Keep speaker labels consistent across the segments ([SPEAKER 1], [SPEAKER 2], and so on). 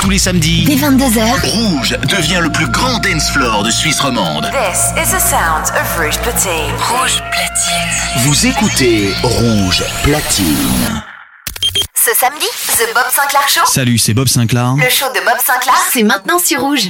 [SPEAKER 1] Tous les samedis,
[SPEAKER 2] Dès 22h,
[SPEAKER 3] Rouge devient le plus grand dance floor de Suisse romande.
[SPEAKER 4] This is the sound of Rouge Platine.
[SPEAKER 2] Rouge Platine.
[SPEAKER 3] Vous écoutez Rouge Platine.
[SPEAKER 2] Ce samedi, The Bob Sinclair Show.
[SPEAKER 1] salut, c'est Bob Sinclair.
[SPEAKER 2] Le show de Bob Sinclair, c'est maintenant sur Rouge.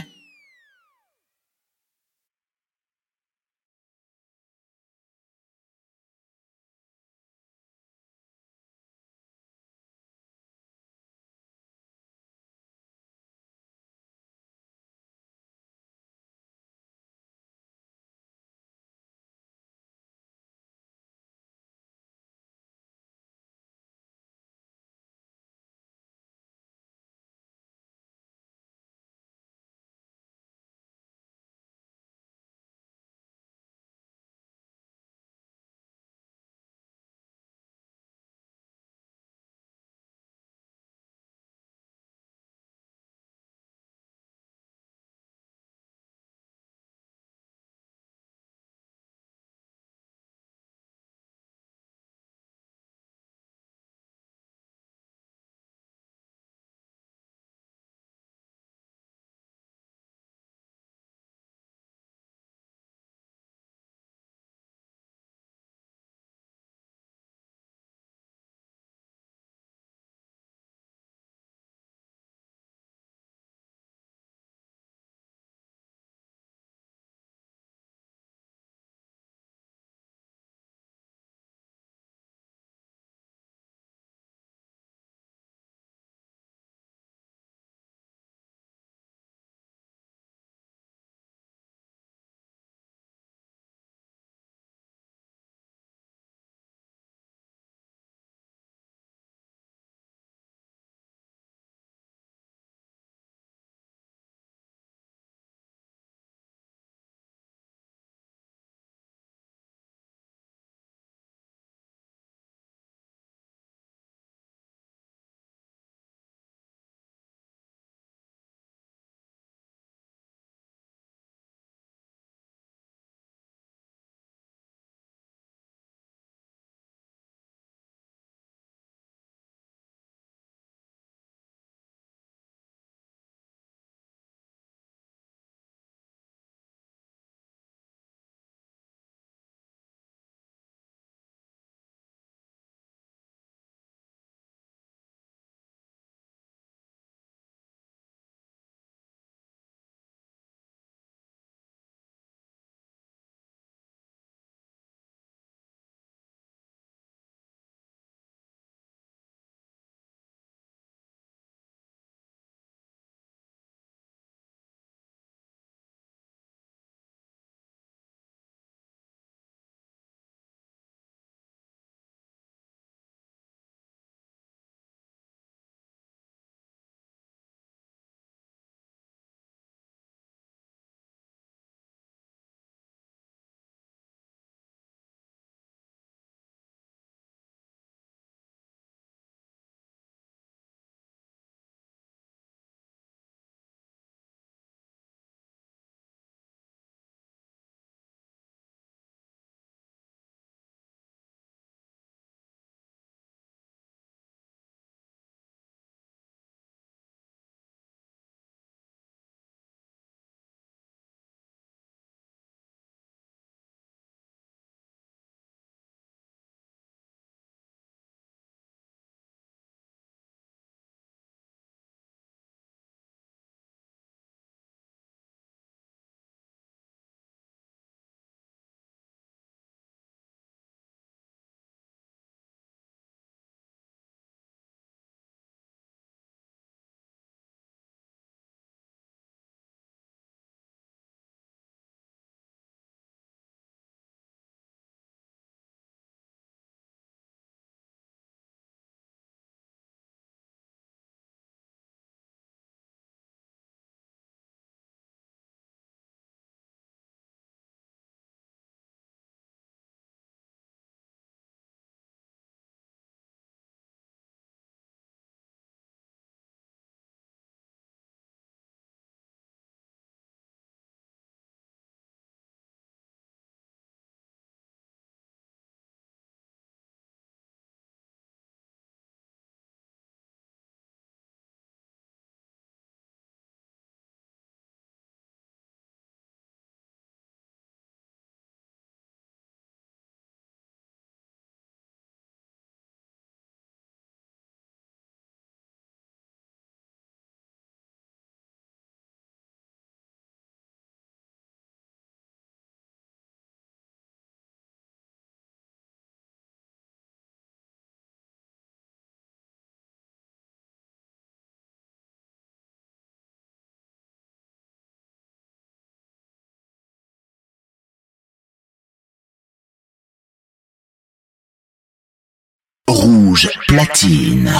[SPEAKER 3] Rouge platine.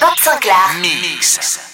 [SPEAKER 2] Bob Sinclair.
[SPEAKER 3] Mix.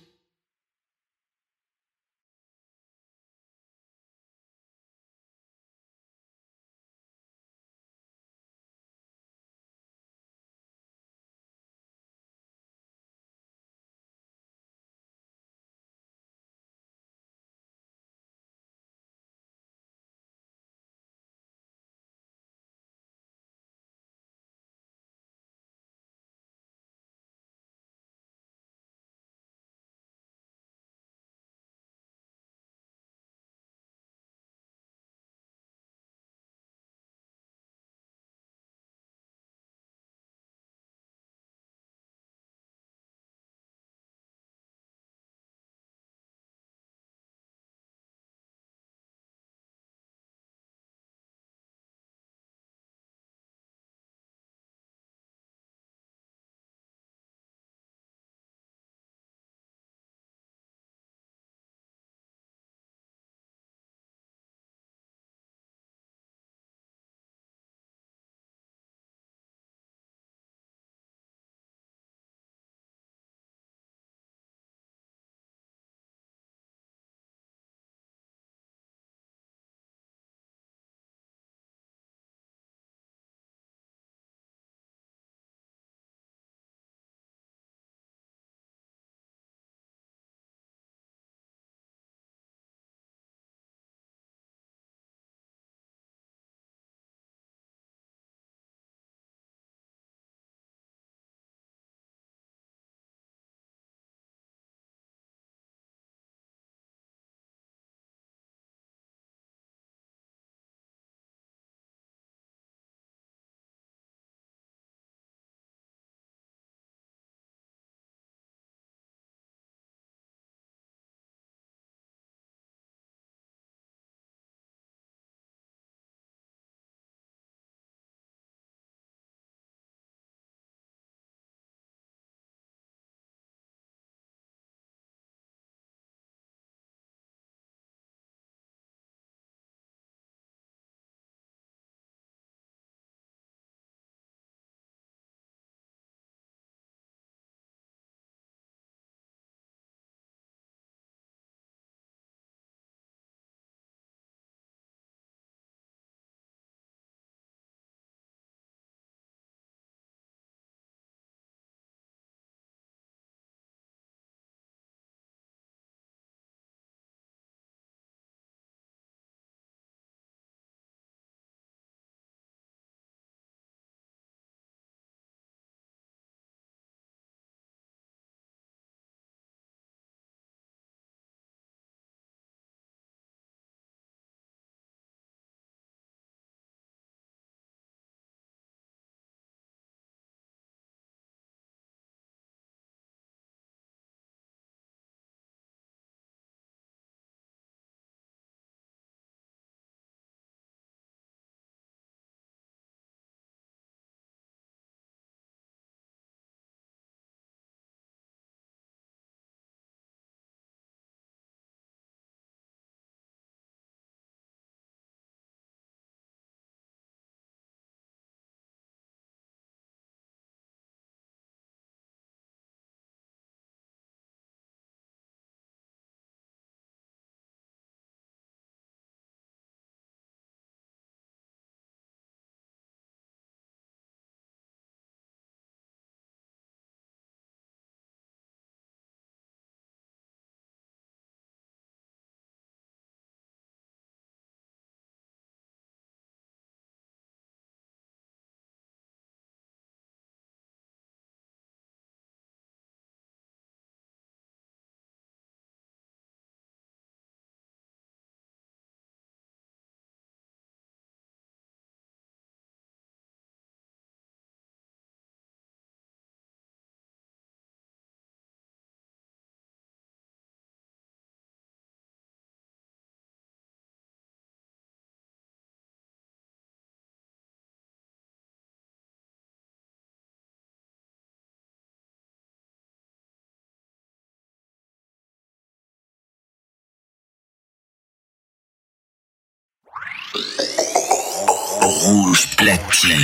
[SPEAKER 3] Rouge platine.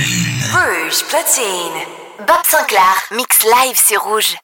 [SPEAKER 4] Rouge platine.
[SPEAKER 2] Bob Sinclair, mix live, sur rouge.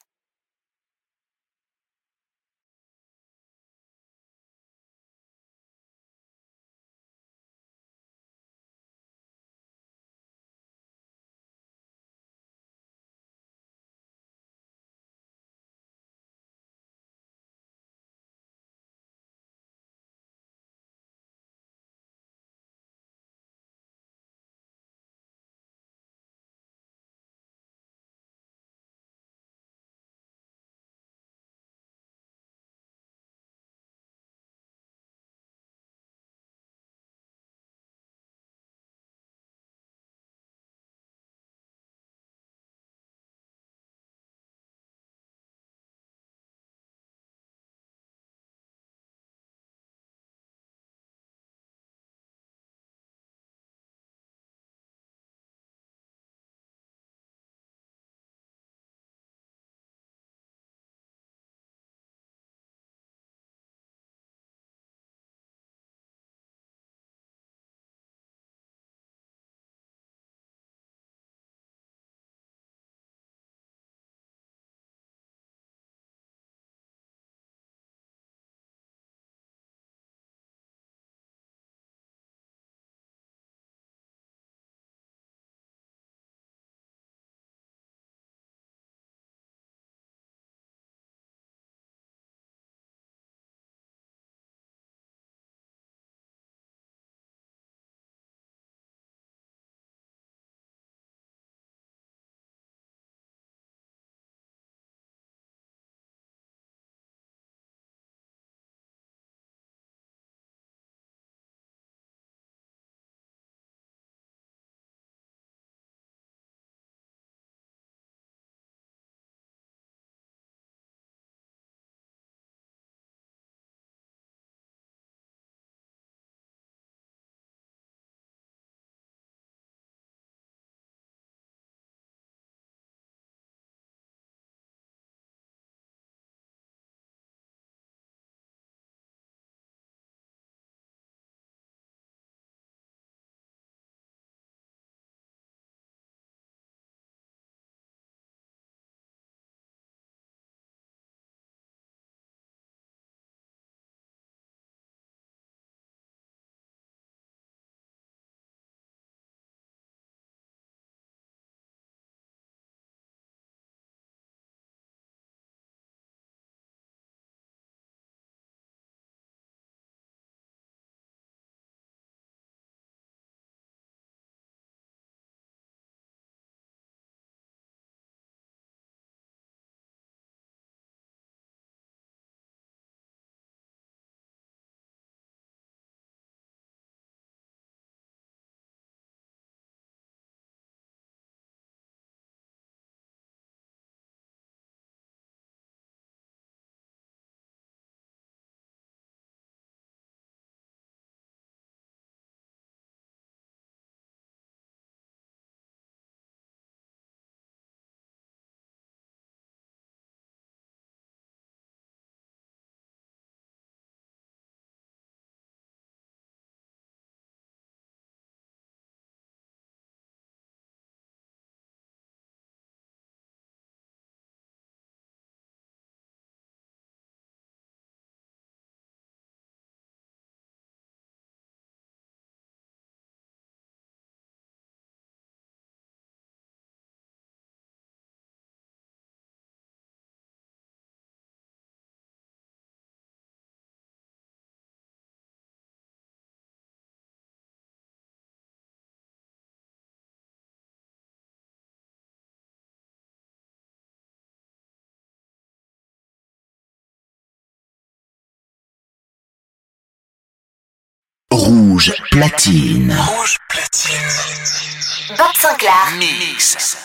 [SPEAKER 3] Rouge platine.
[SPEAKER 1] Rouge platine.
[SPEAKER 2] Bob Sinclair,
[SPEAKER 1] Mix.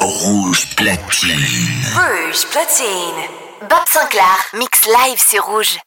[SPEAKER 3] Rouge platine.
[SPEAKER 4] Rouge platine.
[SPEAKER 2] Bob Sinclair, mix live, sur rouge.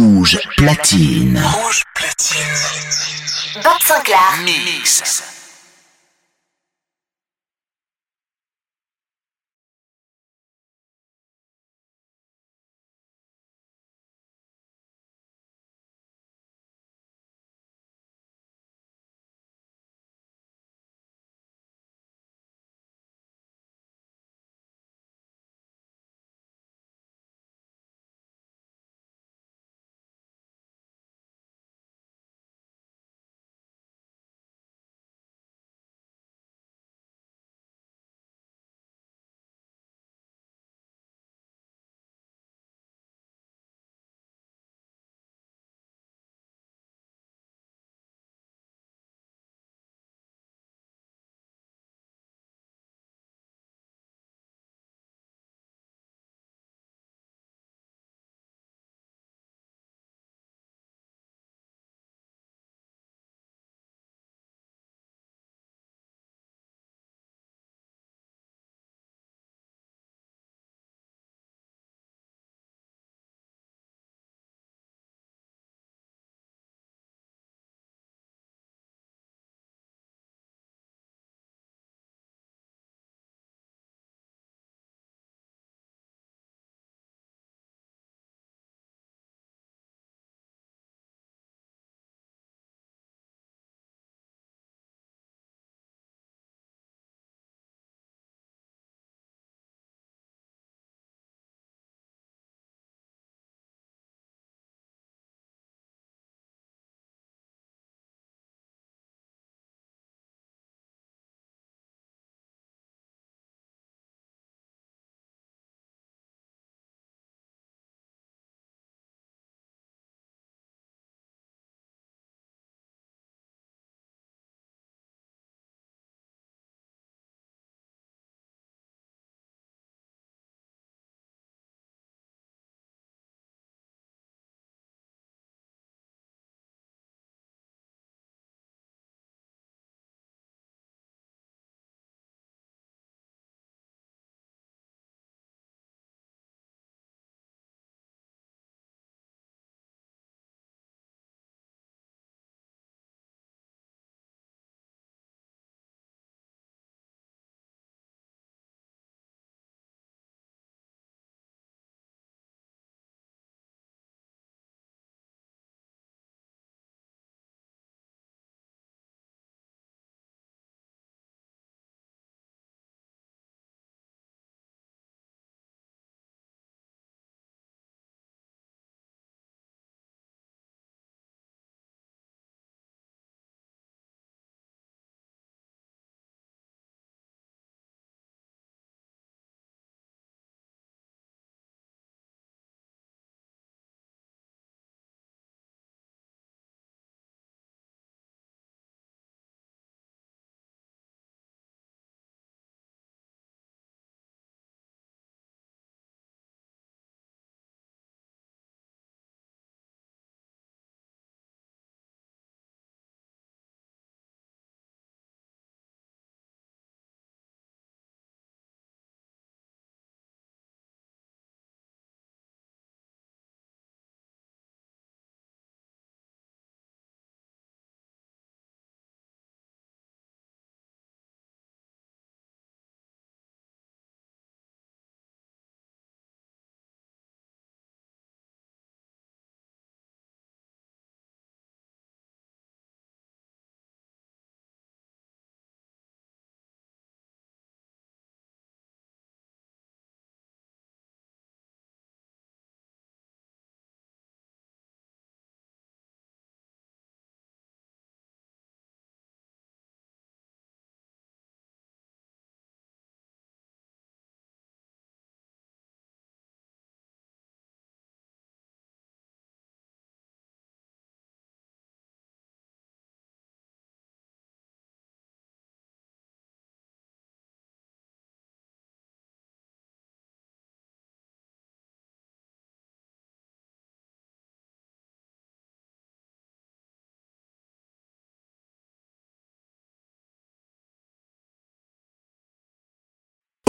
[SPEAKER 3] Rouge platine.
[SPEAKER 1] Rouge platine.
[SPEAKER 2] Bob Sinclair.
[SPEAKER 1] Mix.